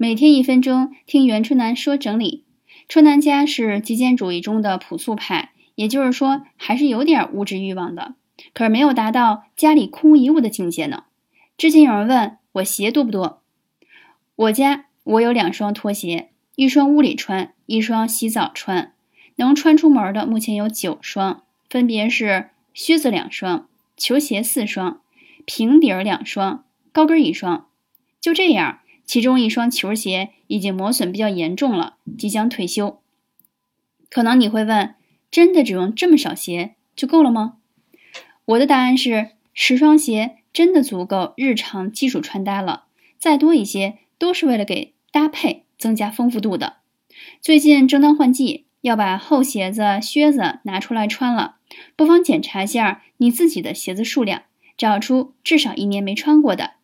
每天一分钟，听袁春楠说整理。春楠家是极简主义中的朴素派，也就是说，还是有点物质欲望的，可是没有达到家里空无一物的境界呢。之前有人问我鞋多不多，我家我有两双拖鞋，一双屋里穿，一双洗澡穿，能穿出门的目前有九双，分别是靴子两双，球鞋四双，平底儿两双，高跟一双。就这样。其中一双球鞋已经磨损比较严重了，即将退休。可能你会问：真的只用这么少鞋就够了吗？我的答案是：十双鞋真的足够日常基础穿搭了，再多一些都是为了给搭配增加丰富度的。最近正当换季，要把厚鞋子、靴子拿出来穿了，不妨检查一下你自己的鞋子数量，找出至少一年没穿过的。